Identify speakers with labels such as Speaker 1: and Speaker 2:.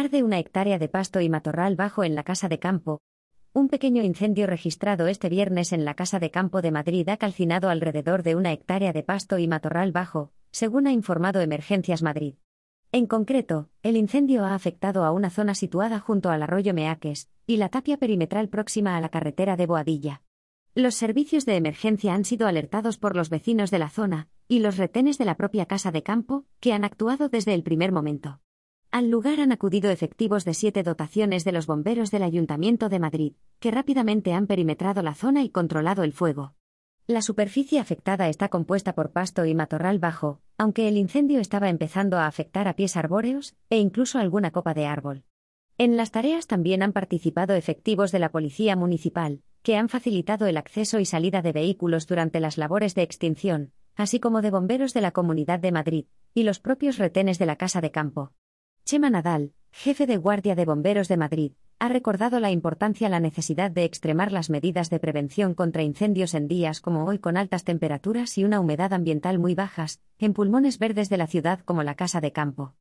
Speaker 1: Arde una hectárea de pasto y matorral bajo en la Casa de Campo. Un pequeño incendio registrado este viernes en la Casa de Campo de Madrid ha calcinado alrededor de una hectárea de pasto y matorral bajo, según ha informado Emergencias Madrid. En concreto, el incendio ha afectado a una zona situada junto al arroyo Meaques y la tapia perimetral próxima a la carretera de Boadilla. Los servicios de emergencia han sido alertados por los vecinos de la zona y los retenes de la propia Casa de Campo, que han actuado desde el primer momento. Al lugar han acudido efectivos de siete dotaciones de los bomberos del Ayuntamiento de Madrid, que rápidamente han perimetrado la zona y controlado el fuego. La superficie afectada está compuesta por pasto y matorral bajo, aunque el incendio estaba empezando a afectar a pies arbóreos e incluso alguna copa de árbol. En las tareas también han participado efectivos de la Policía Municipal, que han facilitado el acceso y salida de vehículos durante las labores de extinción, así como de bomberos de la Comunidad de Madrid, y los propios retenes de la Casa de Campo. Chema Nadal, jefe de Guardia de Bomberos de Madrid, ha recordado la importancia la necesidad de extremar las medidas de prevención contra incendios en días como hoy con altas temperaturas y una humedad ambiental muy bajas, en pulmones verdes de la ciudad como la Casa de Campo.